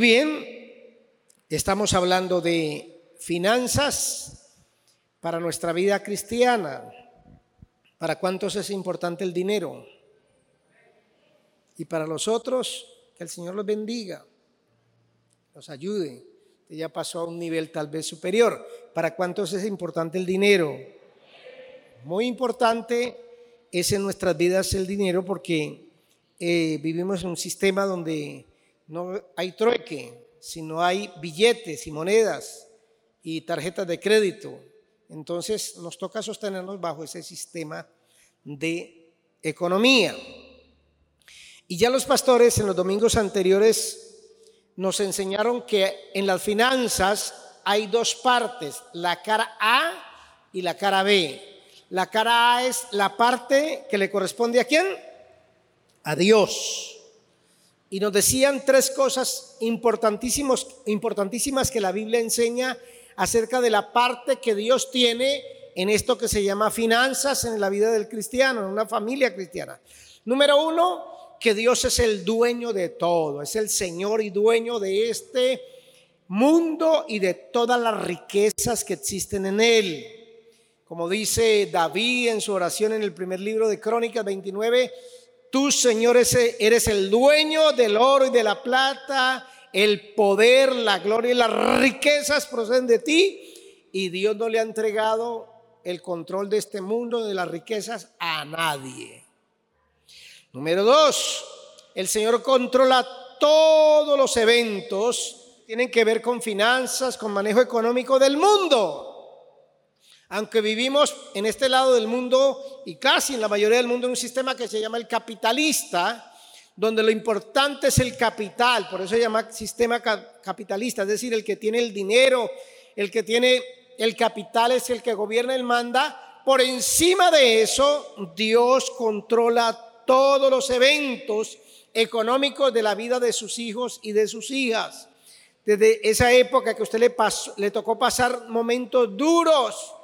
Bien, estamos hablando de finanzas para nuestra vida cristiana. ¿Para cuántos es importante el dinero? Y para los otros, que el Señor los bendiga, los ayude. ya pasó a un nivel tal vez superior. ¿Para cuántos es importante el dinero? Muy importante es en nuestras vidas el dinero porque eh, vivimos en un sistema donde no hay trueque, sino hay billetes y monedas y tarjetas de crédito. Entonces nos toca sostenernos bajo ese sistema de economía. Y ya los pastores en los domingos anteriores nos enseñaron que en las finanzas hay dos partes, la cara A y la cara B. La cara A es la parte que le corresponde a quién? A Dios. Y nos decían tres cosas importantísimas, importantísimas que la Biblia enseña acerca de la parte que Dios tiene en esto que se llama finanzas en la vida del cristiano, en una familia cristiana. Número uno, que Dios es el dueño de todo, es el Señor y dueño de este mundo y de todas las riquezas que existen en él. Como dice David en su oración en el primer libro de Crónicas 29, Tú, Señor, eres el dueño del oro y de la plata, el poder, la gloria y las riquezas proceden de ti. Y Dios no le ha entregado el control de este mundo, de las riquezas, a nadie. Número dos, el Señor controla todos los eventos, tienen que ver con finanzas, con manejo económico del mundo. Aunque vivimos en este lado del mundo y casi en la mayoría del mundo en un sistema que se llama el capitalista, donde lo importante es el capital, por eso se llama sistema capitalista, es decir, el que tiene el dinero, el que tiene el capital es el que gobierna, el manda. Por encima de eso, Dios controla todos los eventos económicos de la vida de sus hijos y de sus hijas. Desde esa época que usted le, le tocó pasar momentos duros,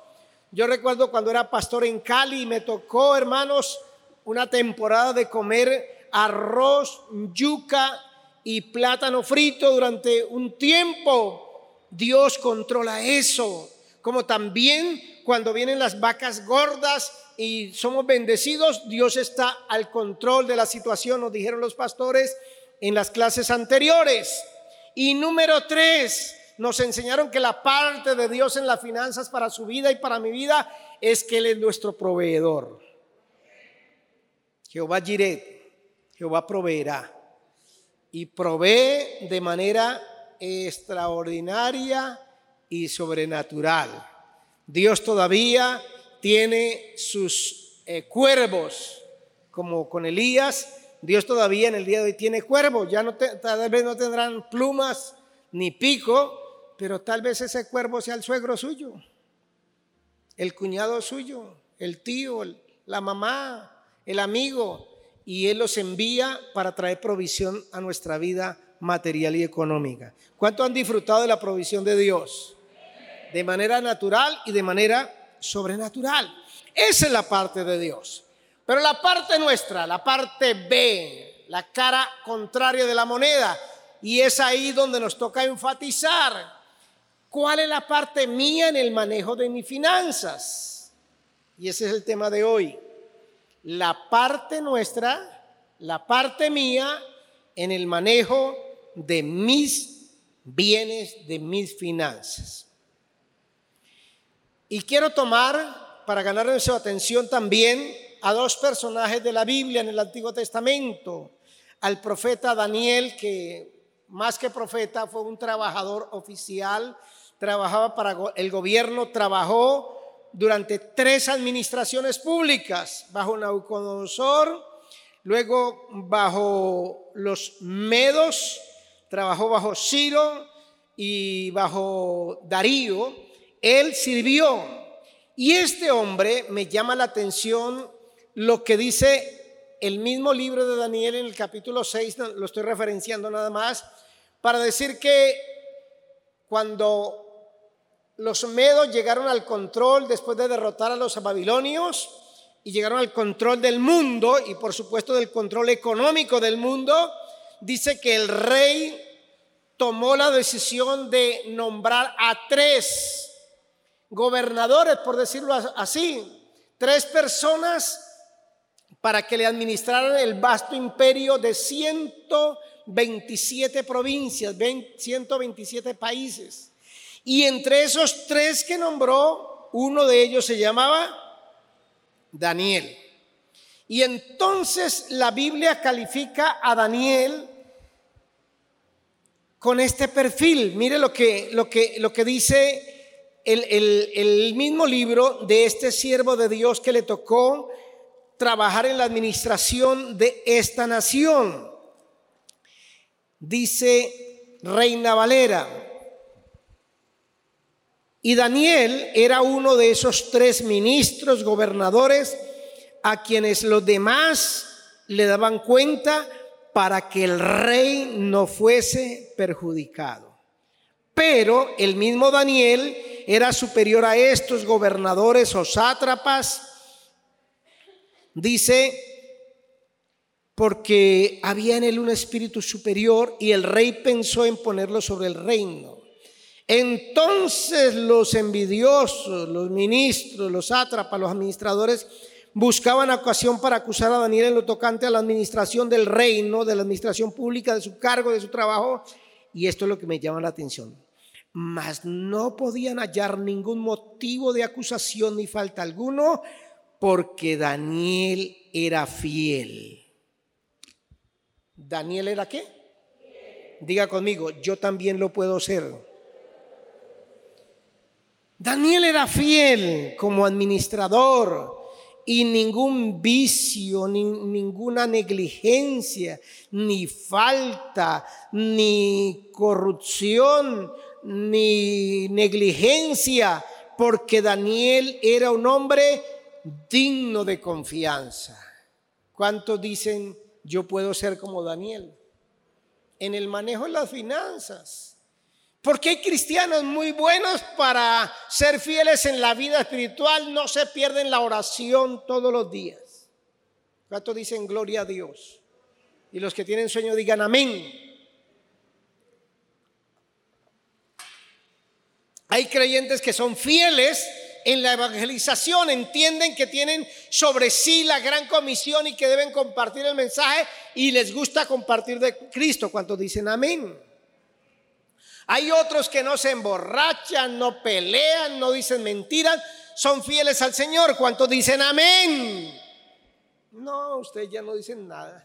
yo recuerdo cuando era pastor en Cali y me tocó, hermanos, una temporada de comer arroz, yuca y plátano frito durante un tiempo. Dios controla eso. Como también cuando vienen las vacas gordas y somos bendecidos, Dios está al control de la situación, nos dijeron los pastores en las clases anteriores. Y número tres, nos enseñaron que la parte de Dios en las finanzas para su vida y para mi vida es que Él es nuestro proveedor. Jehová Jireh, Jehová proveerá y provee de manera extraordinaria y sobrenatural. Dios todavía tiene sus eh, cuervos, como con Elías. Dios todavía en el día de hoy tiene cuervos. Ya no tal vez no tendrán plumas ni pico, pero tal vez ese cuervo sea el suegro suyo, el cuñado suyo, el tío, la mamá, el amigo, y Él los envía para traer provisión a nuestra vida material y económica. ¿Cuánto han disfrutado de la provisión de Dios? De manera natural y de manera sobrenatural. Esa es la parte de Dios. Pero la parte nuestra, la parte B, la cara contraria de la moneda, y es ahí donde nos toca enfatizar ¿Cuál es la parte mía en el manejo de mis finanzas? Y ese es el tema de hoy. La parte nuestra, la parte mía en el manejo de mis bienes, de mis finanzas. Y quiero tomar, para ganar su atención también, a dos personajes de la Biblia en el Antiguo Testamento. Al profeta Daniel, que más que profeta fue un trabajador oficial trabajaba para el gobierno, trabajó durante tres administraciones públicas, bajo Nabucodonosor, luego bajo los Medos, trabajó bajo Ciro y bajo Darío. Él sirvió. Y este hombre me llama la atención lo que dice el mismo libro de Daniel en el capítulo 6, lo estoy referenciando nada más, para decir que cuando los medos llegaron al control después de derrotar a los babilonios y llegaron al control del mundo y por supuesto del control económico del mundo. Dice que el rey tomó la decisión de nombrar a tres gobernadores, por decirlo así, tres personas para que le administraran el vasto imperio de 127 provincias, 127 países. Y entre esos tres que nombró, uno de ellos se llamaba Daniel. Y entonces la Biblia califica a Daniel con este perfil. Mire lo que, lo que, lo que dice el, el mismo libro de este siervo de Dios que le tocó trabajar en la administración de esta nación. Dice Reina Valera. Y Daniel era uno de esos tres ministros, gobernadores, a quienes los demás le daban cuenta para que el rey no fuese perjudicado. Pero el mismo Daniel era superior a estos gobernadores o sátrapas Dice, porque había en él un espíritu superior y el rey pensó en ponerlo sobre el reino. Entonces los envidiosos, los ministros, los sátrapas, los administradores buscaban ocasión para acusar a Daniel en lo tocante a la administración del reino, de la administración pública, de su cargo, de su trabajo. Y esto es lo que me llama la atención. Mas no podían hallar ningún motivo de acusación ni falta alguno, porque Daniel era fiel. ¿Daniel era qué? Diga conmigo, yo también lo puedo ser. Daniel era fiel como administrador y ningún vicio, ni ninguna negligencia, ni falta, ni corrupción, ni negligencia, porque Daniel era un hombre digno de confianza. ¿Cuántos dicen yo puedo ser como Daniel? En el manejo de las finanzas. Porque hay cristianos muy buenos para ser fieles en la vida espiritual, no se pierden la oración todos los días. ¿Cuántos dicen gloria a Dios? Y los que tienen sueño digan amén. Hay creyentes que son fieles en la evangelización entienden que tienen sobre sí la gran comisión y que deben compartir el mensaje y les gusta compartir de Cristo. ¿Cuántos dicen amén? Hay otros que no se emborrachan, no pelean, no dicen mentiras, son fieles al Señor. ¿Cuántos dicen amén? No, ustedes ya no dicen nada.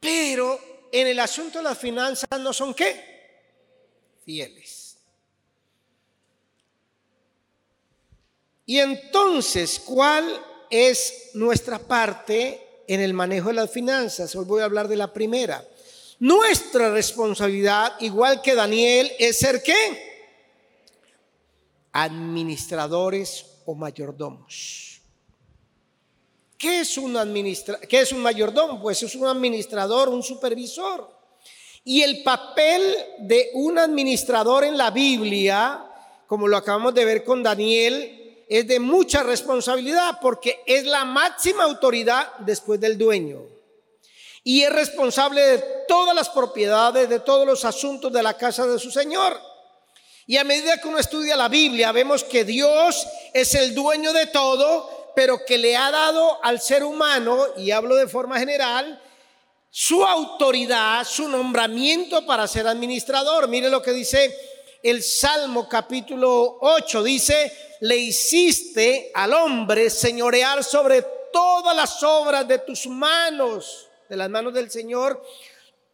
Pero en el asunto de las finanzas no son qué? Fieles. Y entonces, ¿cuál es nuestra parte en el manejo de las finanzas? Hoy voy a hablar de la primera. Nuestra responsabilidad, igual que Daniel, es ser qué? Administradores o mayordomos. ¿Qué es un, administra ¿Qué es un mayordomo? Pues es un administrador, un supervisor. Y el papel de un administrador en la Biblia, como lo acabamos de ver con Daniel, es de mucha responsabilidad porque es la máxima autoridad después del dueño. Y es responsable de todas las propiedades, de todos los asuntos de la casa de su Señor. Y a medida que uno estudia la Biblia, vemos que Dios es el dueño de todo, pero que le ha dado al ser humano, y hablo de forma general, su autoridad, su nombramiento para ser administrador. Mire lo que dice el Salmo capítulo 8, dice, le hiciste al hombre señorear sobre todas las obras de tus manos, de las manos del Señor,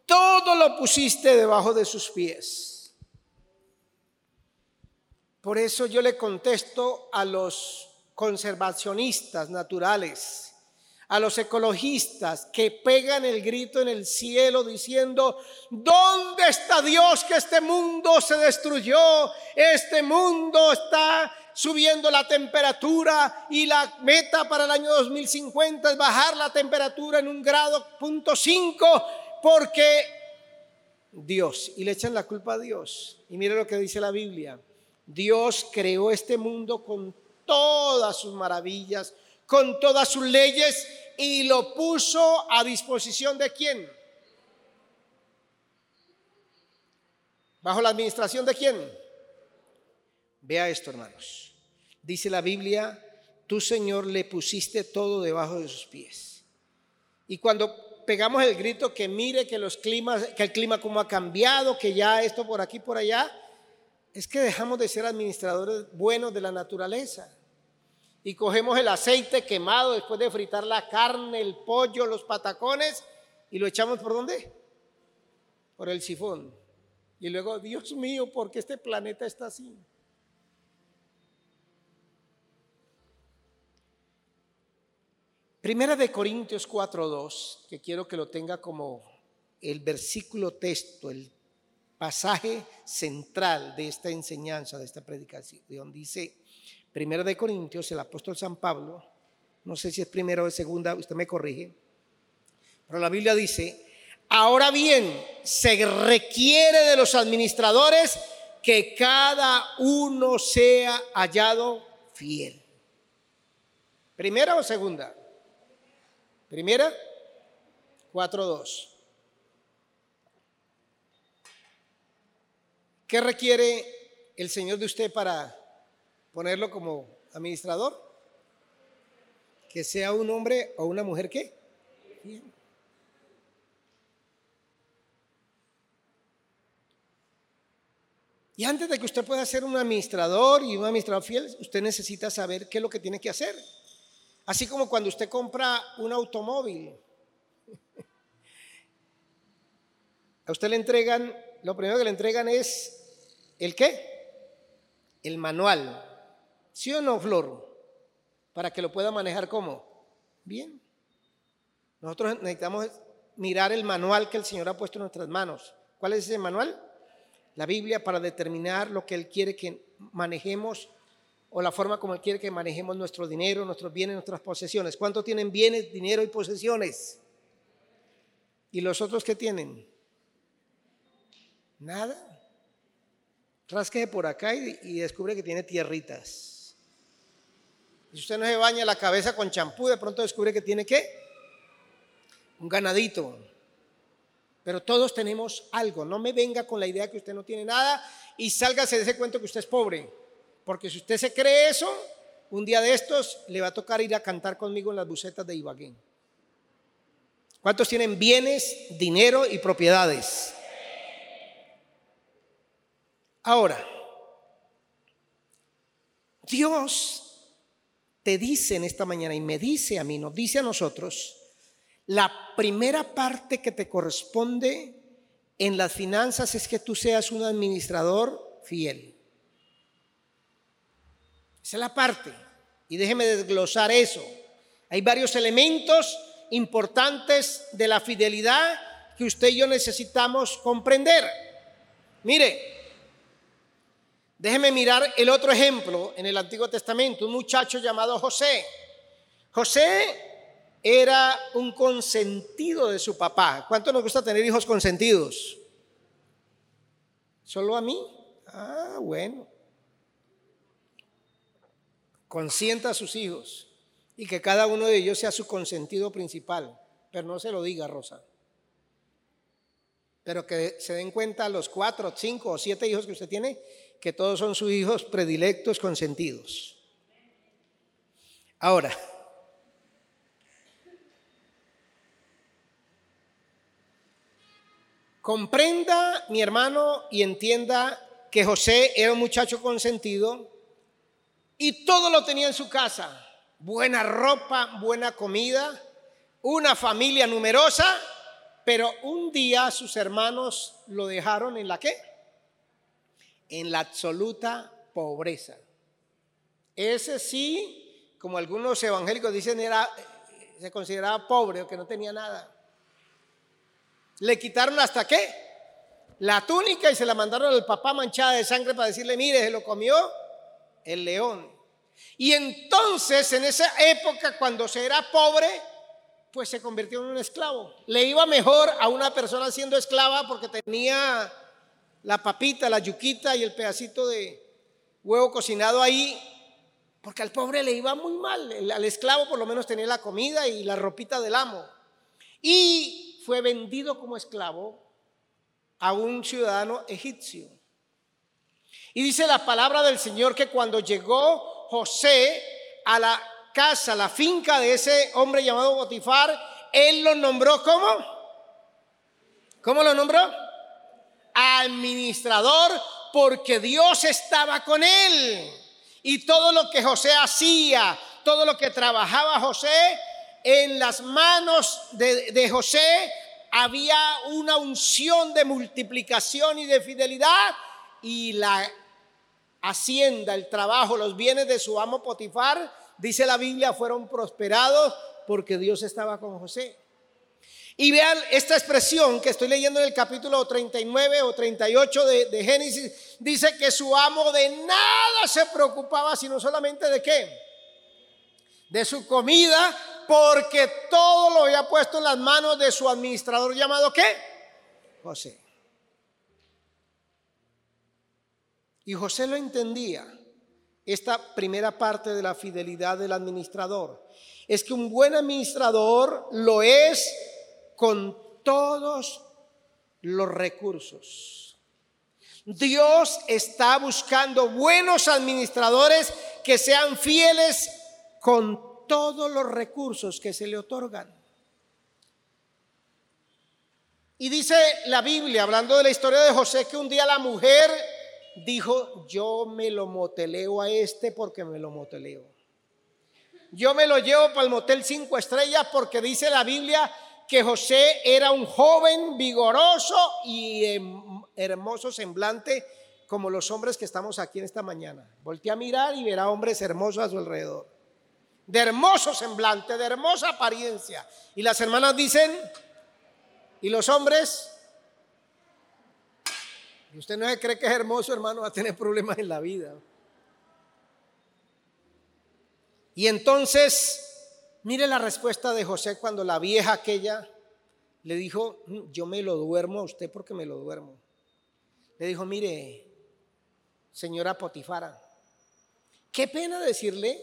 todo lo pusiste debajo de sus pies. Por eso yo le contesto a los conservacionistas naturales a los ecologistas que pegan el grito en el cielo diciendo, ¿dónde está Dios que este mundo se destruyó? Este mundo está subiendo la temperatura y la meta para el año 2050 es bajar la temperatura en un grado punto cinco porque Dios, y le echan la culpa a Dios. Y mire lo que dice la Biblia. Dios creó este mundo con todas sus maravillas, con todas sus leyes y lo puso a disposición de quién? ¿Bajo la administración de quién? Vea esto, hermanos. Dice la Biblia, tú Señor le pusiste todo debajo de sus pies. Y cuando pegamos el grito que mire que los climas, que el clima como ha cambiado, que ya esto por aquí por allá, es que dejamos de ser administradores buenos de la naturaleza. Y cogemos el aceite quemado después de fritar la carne, el pollo, los patacones y lo echamos por dónde? Por el sifón. Y luego, Dios mío, ¿por qué este planeta está así? Primera de Corintios 4.2, que quiero que lo tenga como el versículo texto, el pasaje central de esta enseñanza, de esta predicación. Dice, Primera de Corintios, el apóstol San Pablo, no sé si es primera o segunda, usted me corrige, pero la Biblia dice, ahora bien, se requiere de los administradores que cada uno sea hallado fiel. ¿Primera o segunda? Primera, 4.2. ¿Qué requiere el Señor de usted para ponerlo como administrador? Que sea un hombre o una mujer que Y antes de que usted pueda ser un administrador y un administrador fiel, usted necesita saber qué es lo que tiene que hacer. Así como cuando usted compra un automóvil. A usted le entregan, lo primero que le entregan es el qué? El manual. ¿Sí o no, Flor? Para que lo pueda manejar como. Bien. Nosotros necesitamos mirar el manual que el Señor ha puesto en nuestras manos. ¿Cuál es ese manual? La Biblia para determinar lo que Él quiere que manejemos o la forma como Él quiere que manejemos nuestro dinero, nuestros bienes, nuestras posesiones. ¿Cuánto tienen bienes, dinero y posesiones? ¿Y los otros qué tienen? Nada. Rasqueje por acá y, descubre que tiene tierritas. Si usted no se baña la cabeza con champú, de pronto descubre que tiene qué? Un ganadito. Pero todos tenemos algo. No me venga con la idea que usted no tiene nada y sálgase de ese cuento que usted es pobre. Porque si usted se cree eso, un día de estos le va a tocar ir a cantar conmigo en las bucetas de Ibagué. ¿Cuántos tienen bienes, dinero y propiedades? Ahora, Dios te dice en esta mañana y me dice a mí, nos dice a nosotros, la primera parte que te corresponde en las finanzas es que tú seas un administrador fiel. Esa es la parte. Y déjeme desglosar eso. Hay varios elementos importantes de la fidelidad que usted y yo necesitamos comprender. Mire, déjeme mirar el otro ejemplo en el Antiguo Testamento, un muchacho llamado José. José era un consentido de su papá. ¿Cuánto nos gusta tener hijos consentidos? ¿Solo a mí? Ah, bueno consienta a sus hijos y que cada uno de ellos sea su consentido principal. Pero no se lo diga, Rosa. Pero que se den cuenta los cuatro, cinco o siete hijos que usted tiene, que todos son sus hijos predilectos, consentidos. Ahora, comprenda, mi hermano, y entienda que José era un muchacho consentido y todo lo tenía en su casa. Buena ropa, buena comida, una familia numerosa, pero un día sus hermanos lo dejaron en la qué? En la absoluta pobreza. Ese sí, como algunos evangélicos dicen, era, se consideraba pobre o que no tenía nada. Le quitaron hasta qué? La túnica y se la mandaron al papá manchada de sangre para decirle, mire, se lo comió el león. Y entonces en esa época cuando se era pobre, pues se convirtió en un esclavo. Le iba mejor a una persona siendo esclava porque tenía la papita, la yuquita y el pedacito de huevo cocinado ahí, porque al pobre le iba muy mal. Al esclavo por lo menos tenía la comida y la ropita del amo. Y fue vendido como esclavo a un ciudadano egipcio. Y dice la palabra del Señor que cuando llegó José a la casa, la finca de ese hombre llamado Botifar, él lo nombró como, ¿cómo lo nombró? Administrador porque Dios estaba con él. Y todo lo que José hacía, todo lo que trabajaba José, en las manos de, de José había una unción de multiplicación y de fidelidad y la hacienda, el trabajo, los bienes de su amo Potifar, dice la Biblia, fueron prosperados porque Dios estaba con José. Y vean esta expresión que estoy leyendo en el capítulo 39 o 38 de, de, Génesis, dice que su amo de nada se preocupaba, sino solamente de qué? De su comida, porque todo lo había puesto en las manos de su administrador llamado qué? José. Y José lo entendía. Esta primera parte de la fidelidad del administrador es que un buen administrador lo es con todos los recursos. Dios está buscando buenos administradores que sean fieles con todos los recursos que se le otorgan. Y dice la Biblia, hablando de la historia de José, que un día la mujer dijo, yo me lo moteleo a este porque me lo moteleo. Yo me lo llevo para el motel cinco estrellas porque dice la Biblia que José era un joven vigoroso y hermoso semblante como los hombres que estamos aquí en esta mañana. Voltea a mirar y verá hombres hermosos a su alrededor. De hermoso semblante, de hermosa apariencia. Y las hermanas dicen, ¿y los hombres? Usted no se cree que es hermoso, hermano, va a tener problemas en la vida. Y entonces Mire la respuesta de José cuando la vieja aquella le dijo, yo me lo duermo a usted porque me lo duermo. Le dijo, mire, señora Potifara, qué pena decirle,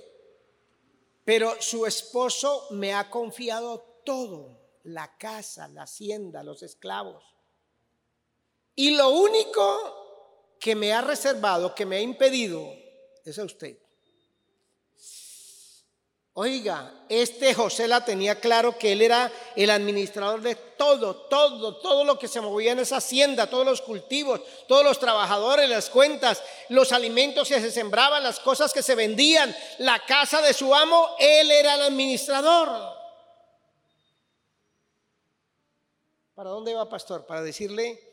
pero su esposo me ha confiado todo, la casa, la hacienda, los esclavos. Y lo único que me ha reservado, que me ha impedido, es a usted. Oiga, este José la tenía claro que él era el administrador de todo, todo, todo lo que se movía en esa hacienda, todos los cultivos, todos los trabajadores, las cuentas, los alimentos que se sembraban, las cosas que se vendían, la casa de su amo, él era el administrador. ¿Para dónde va, pastor? Para decirle,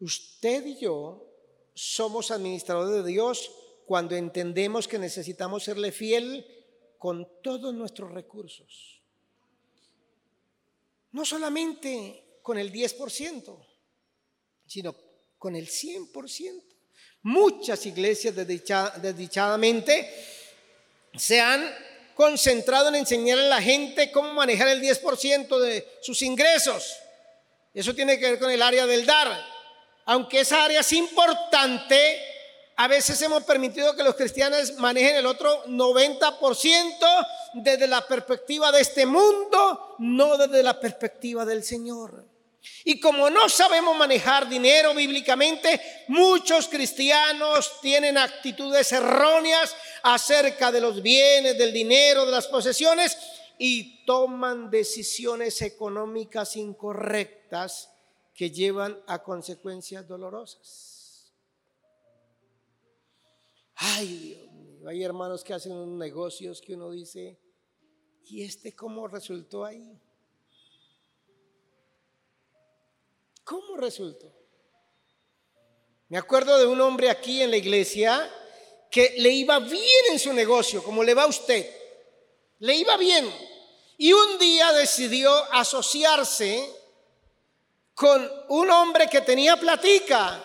usted y yo somos administradores de Dios cuando entendemos que necesitamos serle fiel con todos nuestros recursos. No solamente con el 10%, sino con el 100%. Muchas iglesias desdichadamente se han concentrado en enseñar a la gente cómo manejar el 10% de sus ingresos. Eso tiene que ver con el área del dar. Aunque esa área es importante, a veces hemos permitido que los cristianos manejen el otro 90% desde la perspectiva de este mundo, no desde la perspectiva del Señor. Y como no sabemos manejar dinero bíblicamente, muchos cristianos tienen actitudes erróneas acerca de los bienes, del dinero, de las posesiones y toman decisiones económicas incorrectas que llevan a consecuencias dolorosas. Ay, Dios mío, hay hermanos que hacen unos negocios que uno dice, ¿y este cómo resultó ahí? ¿Cómo resultó? Me acuerdo de un hombre aquí en la iglesia que le iba bien en su negocio, como le va a usted. Le iba bien. Y un día decidió asociarse con un hombre que tenía platica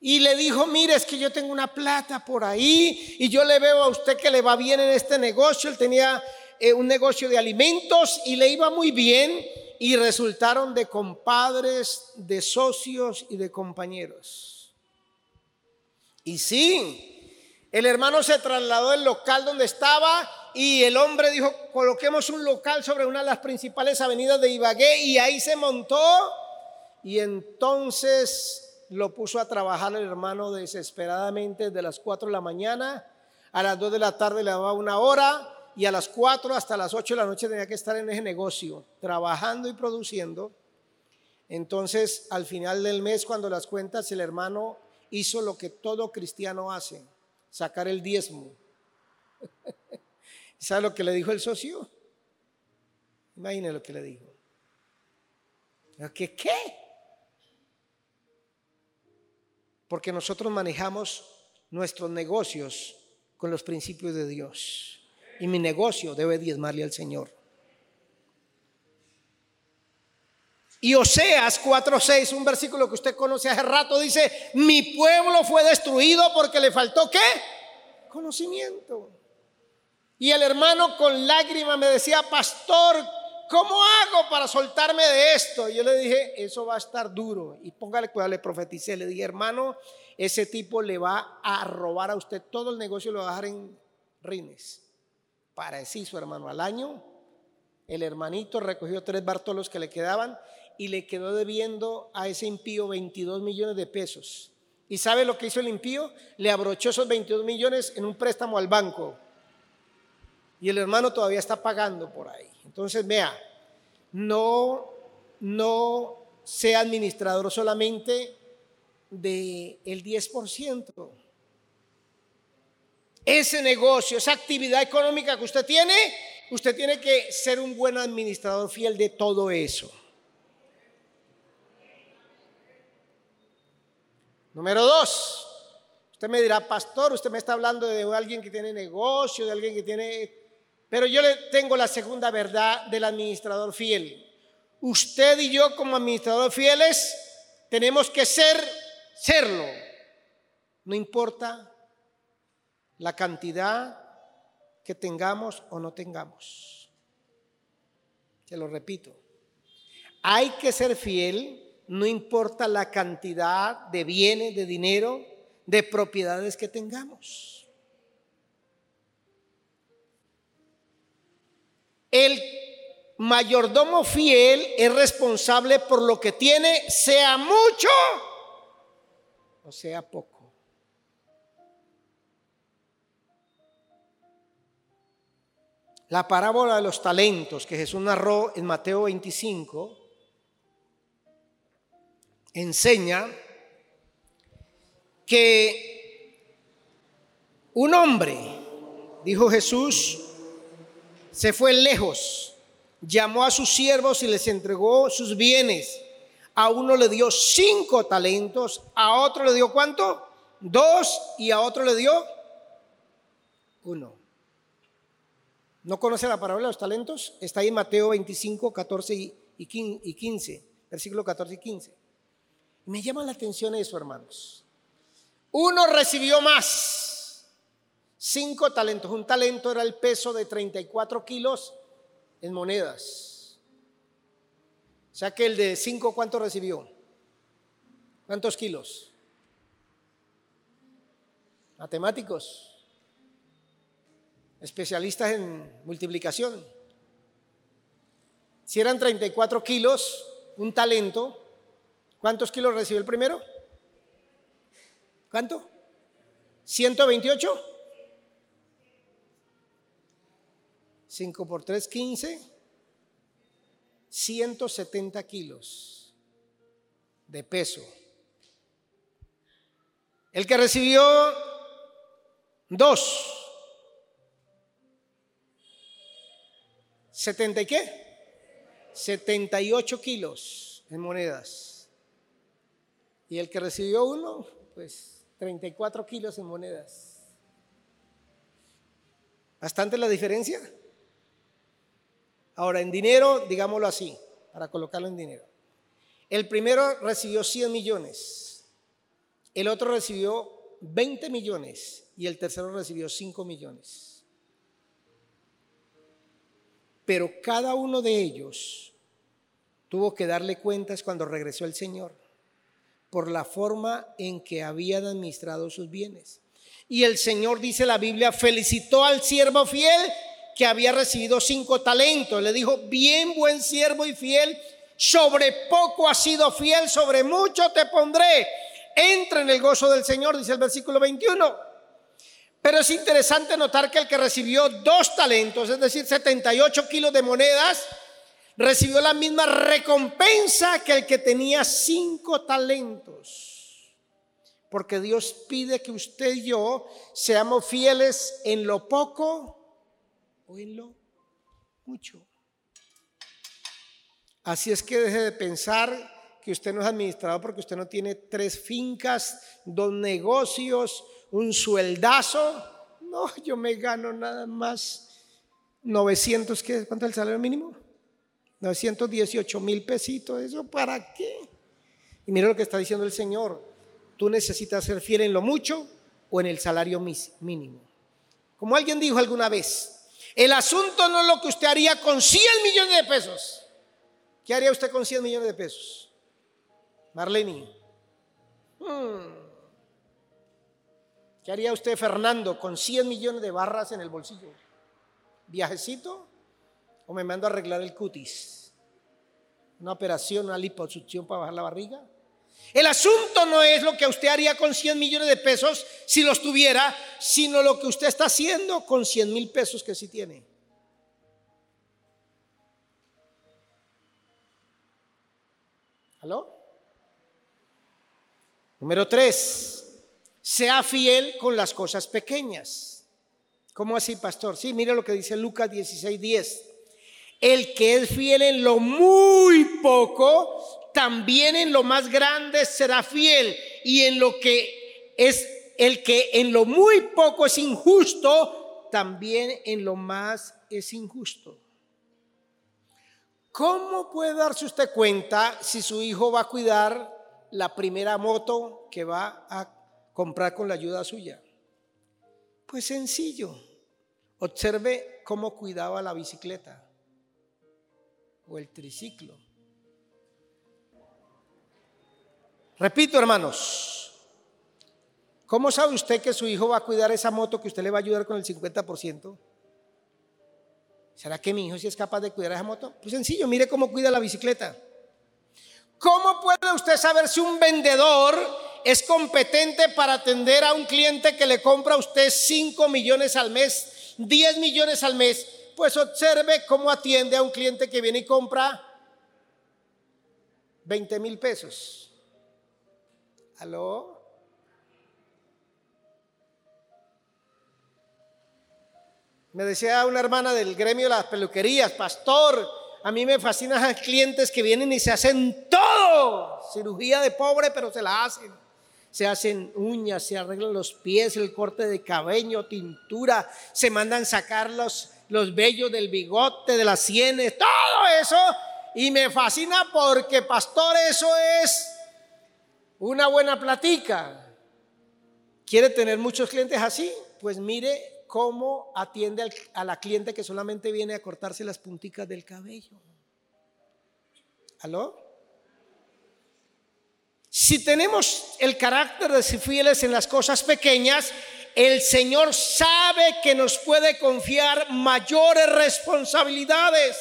y le dijo, mire, es que yo tengo una plata por ahí y yo le veo a usted que le va bien en este negocio. Él tenía eh, un negocio de alimentos y le iba muy bien y resultaron de compadres, de socios y de compañeros. Y sí, el hermano se trasladó del local donde estaba y el hombre dijo, coloquemos un local sobre una de las principales avenidas de Ibagué y ahí se montó Y entonces lo puso a trabajar el hermano desesperadamente desde las 4 de la mañana, a las 2 de la tarde le daba una hora y a las 4 hasta las 8 de la noche tenía que estar en ese negocio, trabajando y produciendo. Entonces, al final del mes, cuando las cuentas, el hermano hizo lo que todo cristiano hace, sacar el diezmo. ¿Sabe lo que le dijo el socio? Imagine lo que le dijo. ¿Qué qué? Porque nosotros manejamos nuestros negocios con los principios de Dios. Y mi negocio debe diezmarle al Señor. Y Oseas 4:6, un versículo que usted conoce hace rato, dice, mi pueblo fue destruido porque le faltó qué? Conocimiento. Y el hermano con lágrima me decía, pastor, ¿cómo hago para soltarme de esto? Y yo le dije, eso va a estar duro. Y póngale cuidado, le profeticé, le dije, hermano, ese tipo le va a robar a usted todo el negocio y lo va a dejar en rines. Para su hermano, al año, el hermanito recogió tres bartolos que le quedaban y le quedó debiendo a ese impío 22 millones de pesos. ¿Y sabe lo que hizo el impío? Le abrochó esos 22 millones en un préstamo al banco. Y el hermano todavía está pagando por ahí. Entonces, vea, no, no sea administrador solamente del el 10%. Ese negocio, esa actividad económica que usted tiene, usted tiene que ser un buen administrador fiel de todo eso. Número dos, usted me dirá, pastor, usted me está hablando de alguien que tiene negocio, de alguien que tiene... Pero yo le tengo la segunda verdad del administrador fiel. Usted y yo como administrador fieles tenemos que ser, serlo. No importa la cantidad que tengamos o no tengamos. Se lo repito. Hay que ser fiel no importa la cantidad de bienes, de dinero, de propiedades que tengamos. El mayordomo fiel es responsable por lo que tiene, sea mucho o sea poco. La parábola de los talentos que Jesús narró en Mateo 25 enseña que un hombre, dijo Jesús, se fue lejos, llamó a sus siervos y les entregó sus bienes. A uno le dio cinco talentos, a otro le dio cuánto? Dos y a otro le dio uno. ¿No conoce la palabra de los talentos? Está ahí en Mateo 25, 14 y 15, versículo 14 y 15. Me llama la atención eso, hermanos. Uno recibió más, cinco talentos. Un talento era el peso de 34 kilos en monedas. O sea que el de cinco, ¿cuánto recibió? ¿Cuántos kilos? Matemáticos, especialistas en multiplicación. Si eran 34 kilos, un talento, ¿Cuántos kilos recibió el primero? ¿Cuánto? ¿128? 5 por 3, 15. 170 kilos de peso. El que recibió dos. ¿70 y qué? 78 kilos en monedas. Y el que recibió uno, pues 34 kilos en monedas. Bastante la diferencia. Ahora, en dinero, digámoslo así, para colocarlo en dinero. El primero recibió 100 millones, el otro recibió 20 millones y el tercero recibió 5 millones. Pero cada uno de ellos tuvo que darle cuentas cuando regresó el Señor por la forma en que habían administrado sus bienes. Y el Señor, dice la Biblia, felicitó al siervo fiel que había recibido cinco talentos. Le dijo, bien buen siervo y fiel, sobre poco has sido fiel, sobre mucho te pondré. Entra en el gozo del Señor, dice el versículo 21. Pero es interesante notar que el que recibió dos talentos, es decir, 78 kilos de monedas, recibió la misma recompensa que el que tenía cinco talentos. Porque Dios pide que usted y yo seamos fieles en lo poco o en lo mucho. Así es que deje de pensar que usted no es administrador porque usted no tiene tres fincas, dos negocios, un sueldazo. No, yo me gano nada más 900, ¿qué? ¿cuánto es el salario mínimo? 918 mil pesitos, ¿eso para qué? Y mira lo que está diciendo el Señor, tú necesitas ser fiel en lo mucho o en el salario mínimo. Como alguien dijo alguna vez, el asunto no es lo que usted haría con 100 millones de pesos. ¿Qué haría usted con 100 millones de pesos? Marlene. Hmm. ¿Qué haría usted, Fernando, con 100 millones de barras en el bolsillo? ¿Viajecito? ¿O me mando a arreglar el cutis? ¿Una operación, una liposucción para bajar la barriga? El asunto no es lo que usted haría con 100 millones de pesos si los tuviera, sino lo que usted está haciendo con 100 mil pesos que sí tiene. ¿Aló? Número tres, sea fiel con las cosas pequeñas. ¿Cómo así, pastor? Sí, mire lo que dice Lucas 16, 10. El que es fiel en lo muy poco, también en lo más grande será fiel. Y en lo que es el que en lo muy poco es injusto, también en lo más es injusto. ¿Cómo puede darse usted cuenta si su hijo va a cuidar la primera moto que va a comprar con la ayuda suya? Pues sencillo. Observe cómo cuidaba la bicicleta o el triciclo. Repito, hermanos, ¿cómo sabe usted que su hijo va a cuidar esa moto que usted le va a ayudar con el 50%? ¿Será que mi hijo sí es capaz de cuidar esa moto? Pues sencillo, mire cómo cuida la bicicleta. ¿Cómo puede usted saber si un vendedor es competente para atender a un cliente que le compra a usted 5 millones al mes, 10 millones al mes, pues observe cómo atiende a un cliente que viene y compra 20 mil pesos. ¿Aló? Me decía una hermana del gremio de las peluquerías, pastor, a mí me fascinan los clientes que vienen y se hacen todo, cirugía de pobre, pero se la hacen se hacen uñas, se arreglan los pies, el corte de cabello, tintura, se mandan sacar los, los vellos del bigote, de las sienes, todo eso. Y me fascina porque, pastor, eso es una buena platica. ¿Quiere tener muchos clientes así? Pues mire cómo atiende a la cliente que solamente viene a cortarse las punticas del cabello. ¿Aló? Si tenemos el carácter de ser fieles en las cosas pequeñas, el Señor sabe que nos puede confiar mayores responsabilidades.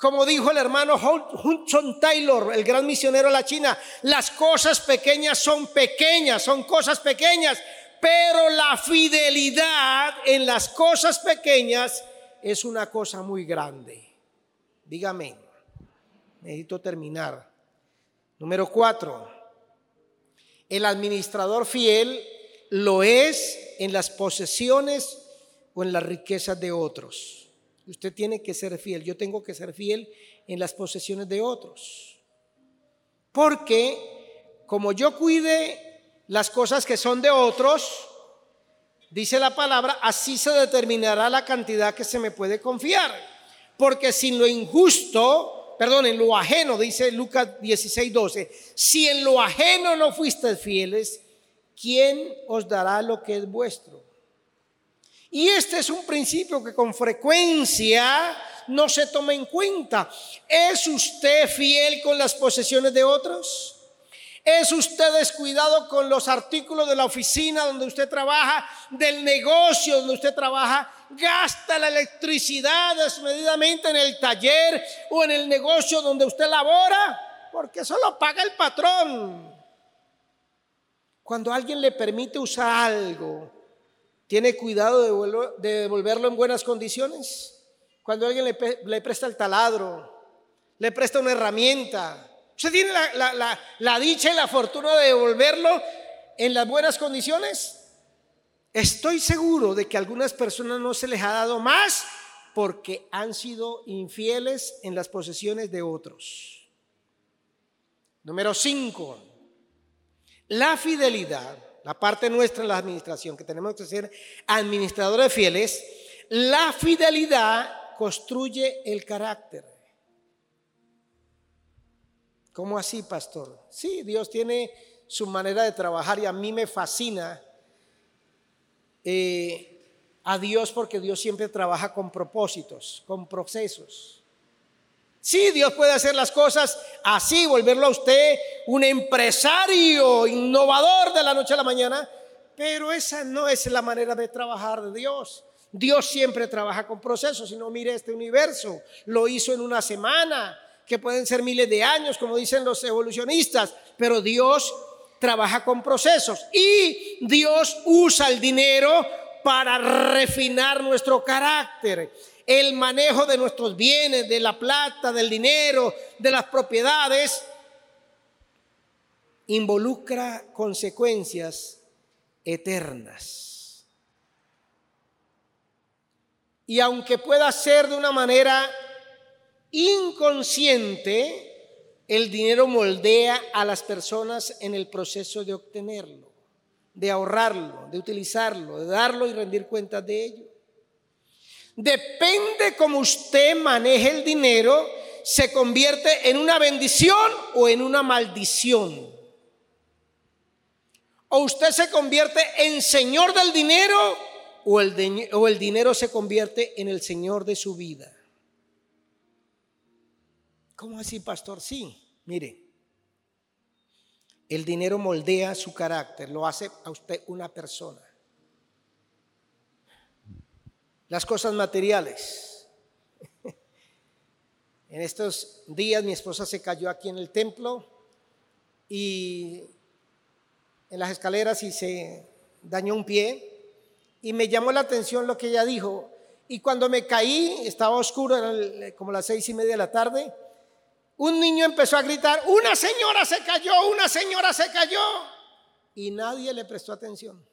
Como dijo el hermano Hudson Taylor, el gran misionero de la China, las cosas pequeñas son pequeñas, son cosas pequeñas, pero la fidelidad en las cosas pequeñas es una cosa muy grande. Dígame, necesito terminar. Número cuatro, el administrador fiel lo es en las posesiones o en las riquezas de otros. Usted tiene que ser fiel, yo tengo que ser fiel en las posesiones de otros. Porque como yo cuide las cosas que son de otros, dice la palabra, así se determinará la cantidad que se me puede confiar. Porque sin lo injusto perdón, en lo ajeno, dice Lucas 16, 12, si en lo ajeno no fuiste fieles, ¿quién os dará lo que es vuestro? Y este es un principio que con frecuencia no se toma en cuenta. ¿Es usted fiel con las posesiones de otros? ¿Es usted descuidado con los artículos de la oficina donde usted trabaja, del negocio donde usted trabaja? gasta la electricidad desmedidamente en el taller o en el negocio donde usted labora, porque eso lo paga el patrón. Cuando alguien le permite usar algo, ¿tiene cuidado de devolverlo en buenas condiciones? Cuando alguien le, presta el taladro, le presta una herramienta, ¿usted tiene la dicha y la fortuna de devolverlo en las buenas condiciones? Estoy seguro de que a algunas personas no se les ha dado más porque han sido infieles en las posesiones de otros. Número 5. La fidelidad, la parte nuestra en la administración, que tenemos que ser administradores fieles, la fidelidad construye el carácter. ¿Cómo así, pastor? Sí, Dios tiene su manera de trabajar y a mí me fascina eh, a Dios porque Dios siempre trabaja con propósitos, con procesos. Sí, Dios puede hacer las cosas así, volverlo a usted un empresario innovador de la noche a la mañana, pero esa no es la manera de trabajar de Dios. Dios siempre trabaja con procesos, si no mire este universo, lo hizo en una semana, que pueden ser miles de años, como dicen los evolucionistas, pero Dios trabaja con procesos y Dios usa el dinero para refinar nuestro carácter. El manejo de nuestros bienes, de la plata, del dinero, de las propiedades, involucra consecuencias eternas. Y aunque pueda ser de una manera inconsciente, el dinero moldea a las personas en el proceso de obtenerlo, de ahorrarlo, de utilizarlo, de darlo y rendir cuentas de ello. Depende cómo usted maneje el dinero, se convierte en una bendición o en una maldición. O usted se convierte en señor del dinero o el, dinero se convierte en el señor de su vida. ¿Cómo así, pastor? Sí, mire, el dinero moldea su carácter, lo hace a usted una persona. Las cosas materiales. En estos días mi esposa se cayó aquí en el templo y en las escaleras y se dañó un pie y me llamó la atención lo que ella dijo. Y cuando me caí, estaba oscuro, era como las seis y media de la tarde, un niño empezó a gritar, una señora se cayó, una señora se cayó. Y nadie le prestó atención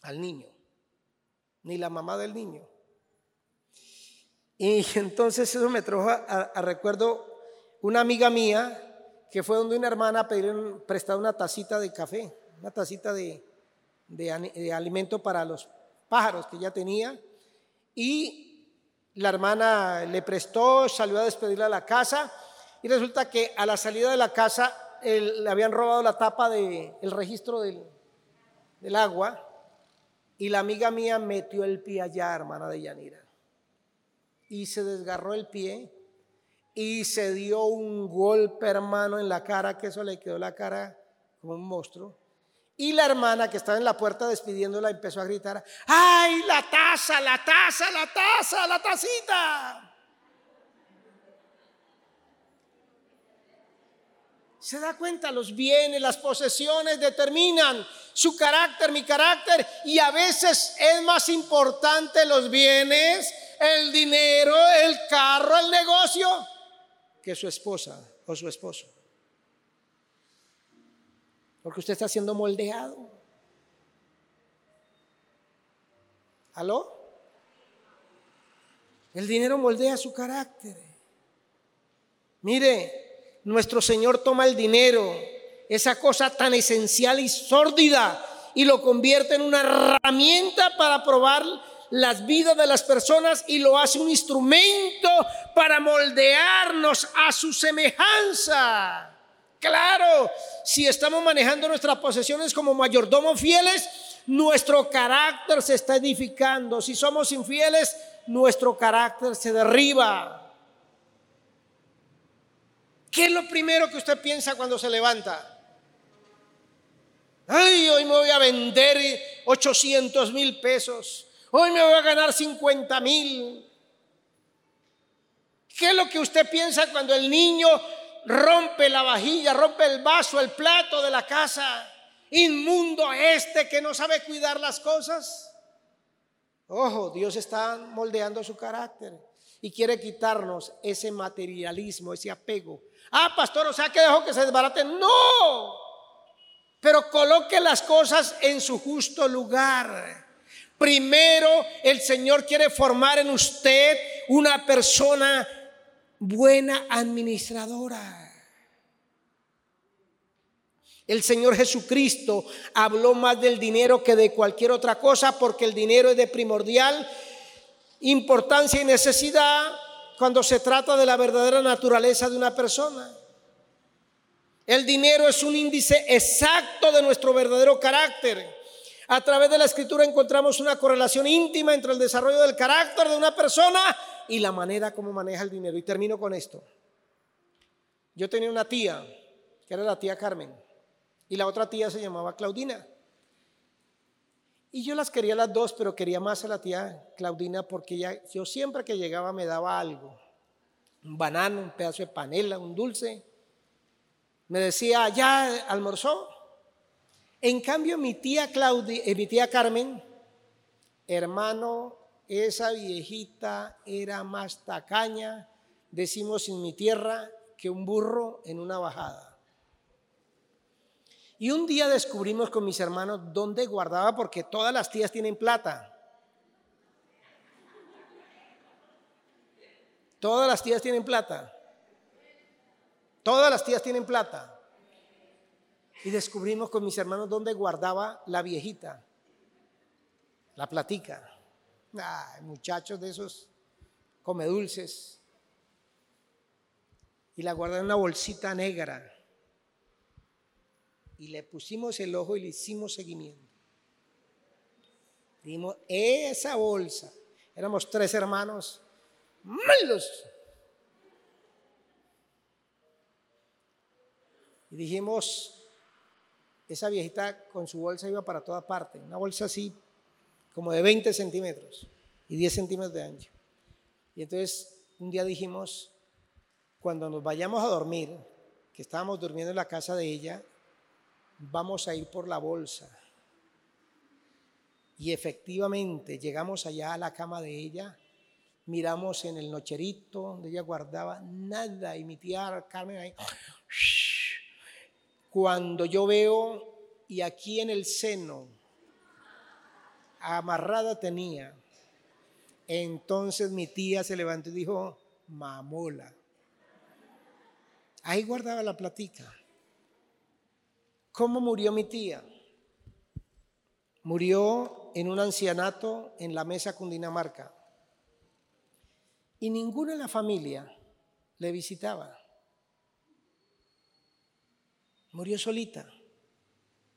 al niño, ni la mamá del niño. Y entonces eso me trajo a, recuerdo una amiga mía que fue donde una hermana a prestar una tacita de café, una tacita de, de alimento para los pájaros que ya tenía. Y la hermana le prestó, salió a despedirla a la casa y resulta que a la salida de la casa le habían robado la tapa del registro del, del agua y la amiga mía metió el pie allá, hermana de Yanira, y se desgarró el pie y se dio un golpe, hermano, en la cara, que eso le quedó la cara como un monstruo. Y la hermana que estaba en la puerta despidiéndola empezó a gritar, ¡ay, la taza, la taza, la taza, la tacita! Se da cuenta, los bienes, las posesiones determinan su carácter, mi carácter, y a veces es más importante los bienes, el dinero, el carro, el negocio, que su esposa o su esposo. Porque usted está siendo moldeado. ¿Aló? El dinero moldea su carácter. Mire, nuestro Señor toma el dinero, esa cosa tan esencial y sórdida, y lo convierte en una herramienta para probar las vidas de las personas y lo hace un instrumento para moldearnos a su semejanza. Claro, si estamos manejando nuestras posesiones como mayordomos fieles, nuestro carácter se está edificando. Si somos infieles, nuestro carácter se derriba. ¿Qué es lo primero que usted piensa cuando se levanta? Ay, hoy me voy a vender 800 mil pesos. Hoy me voy a ganar 50 mil. ¿Qué es lo que usted piensa cuando el niño rompe la vajilla, rompe el vaso, el plato de la casa? Inmundo este que no sabe cuidar las cosas. Ojo, Dios está moldeando su carácter y quiere quitarnos ese materialismo, ese apego. Ah, pastor, o sea que dejó que se desbarate. No, pero coloque las cosas en su justo lugar. Primero, el Señor quiere formar en usted una persona buena administradora. El Señor Jesucristo habló más del dinero que de cualquier otra cosa porque el dinero es de primordial importancia y necesidad cuando se trata de la verdadera naturaleza de una persona. El dinero es un índice exacto de nuestro verdadero carácter. A través de la escritura encontramos una correlación íntima entre el desarrollo del carácter de una persona y la manera como maneja el dinero. Y termino con esto. Yo tenía una tía, que era la tía Carmen, y la otra tía se llamaba Claudina. Y yo las quería las dos, pero quería más a la tía Claudina porque ella, yo siempre que llegaba me daba algo. Un banano, un pedazo de panela, un dulce. Me decía, ¿ya almorzó? En cambio, mi tía Claudia, eh, mi tía Carmen, hermano, esa viejita era más tacaña, decimos en mi tierra, que un burro en una bajada. Y un día descubrimos con mis hermanos dónde guardaba, porque todas las tías tienen plata. Todas las tías tienen plata. Todas las tías tienen plata. Y descubrimos con mis hermanos dónde guardaba la viejita, la platica. muchachos de esos come dulces. Y la guardé en una bolsita negra. Y le pusimos el ojo y le hicimos seguimiento. Dimos esa bolsa. Éramos tres hermanos malos. Y dijimos, esa viejita con su bolsa iba para toda parte, una bolsa así como de 20 centímetros y 10 centímetros de ancho. Y entonces un día dijimos, cuando nos vayamos a dormir, que estábamos durmiendo en la casa de ella, vamos a ir por la bolsa. Y efectivamente llegamos allá a la cama de ella, miramos en el nocherito donde ella guardaba nada y mi tía Carmen ahí cuando yo veo y aquí en el seno amarrada tenía, entonces mi tía se levantó y dijo, mamola. Ahí guardaba la platica. ¿Cómo murió mi tía? Murió en un ancianato en la mesa Cundinamarca. Y ninguna de la familia le visitaba. Murió solita.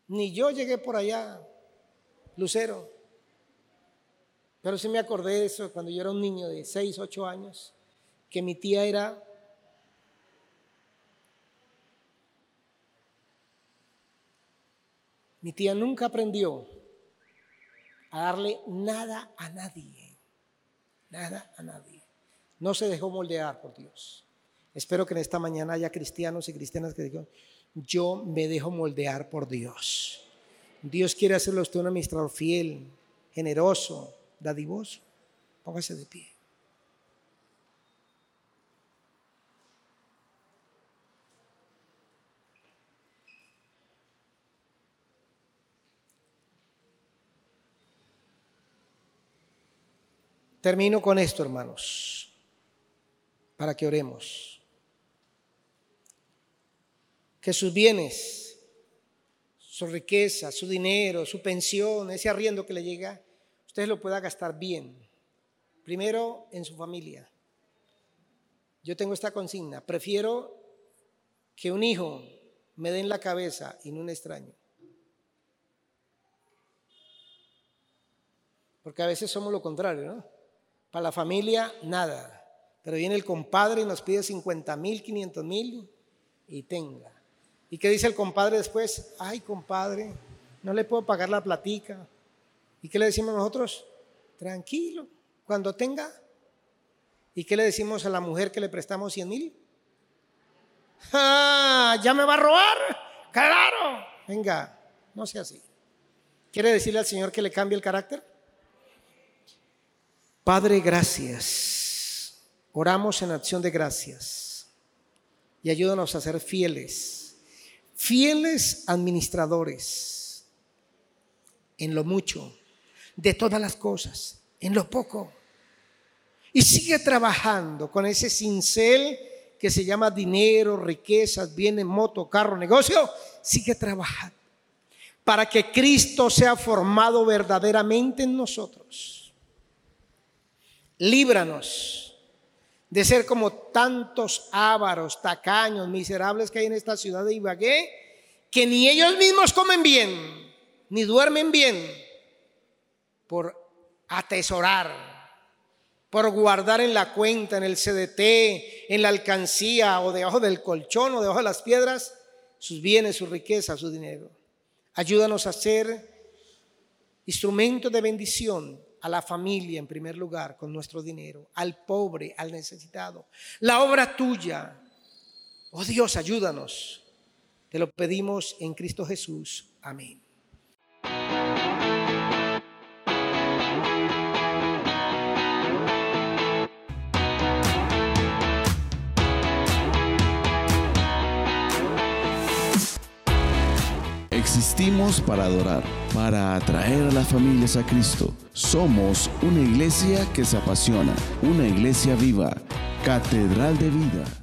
Ni yo llegué por allá, Lucero. Pero sí me acordé de eso cuando yo era un niño de 6, 8 años, que mi tía era Mi tía nunca aprendió a darle nada a nadie. Nada a nadie. No se dejó moldear por Dios. Espero que en esta mañana haya cristianos y cristianas que digan, yo me dejo moldear por Dios. Dios quiere hacerlo usted un administrador fiel, generoso, dadivoso. Póngase de pie. Termino con esto, hermanos, para que oremos. Que sus bienes, su riqueza, su dinero, su pensión, ese arriendo que le llega, usted lo pueda gastar bien. Primero en su familia. Yo tengo esta consigna, prefiero que un hijo me dé en la cabeza y no un extraño. Porque a veces somos lo contrario, ¿no? Para la familia, nada. Pero viene el compadre y nos pide 50 mil, 500 mil y tenga. ¿Y qué dice el compadre después? Ay, compadre, no le puedo pagar la platica. ¿Y qué le decimos nosotros? Tranquilo. Cuando tenga. ¿Y qué le decimos a la mujer que le prestamos 100 mil? ¡Ah! ¿Ya me va a robar? ¡Claro! Venga, no sea así. ¿Quiere decirle al Señor que le cambie el carácter? Padre, gracias. Oramos en acción de gracias. Y ayúdanos a ser fieles. Fieles administradores. En lo mucho. De todas las cosas. En lo poco. Y sigue trabajando con ese cincel que se llama dinero, riquezas, bienes, moto, carro, negocio. Sigue trabajando para que Cristo sea formado verdaderamente en nosotros. Líbranos de ser como tantos ávaros, tacaños, miserables que hay en esta ciudad de Ibagué, que ni ellos mismos comen bien, ni duermen bien, por atesorar, por guardar en la cuenta, en el CDT, en la alcancía o debajo del colchón o debajo de las piedras, sus bienes, su riqueza, su dinero. Ayúdanos a ser instrumento de bendición a la familia en primer lugar con nuestro dinero, al pobre, al necesitado. La obra tuya. Oh Dios, ayúdanos. Te lo pedimos en Cristo Jesús. Amén. Existimos para adorar, para atraer a las familias a Cristo. Somos una iglesia que se apasiona, una iglesia viva, catedral de vida.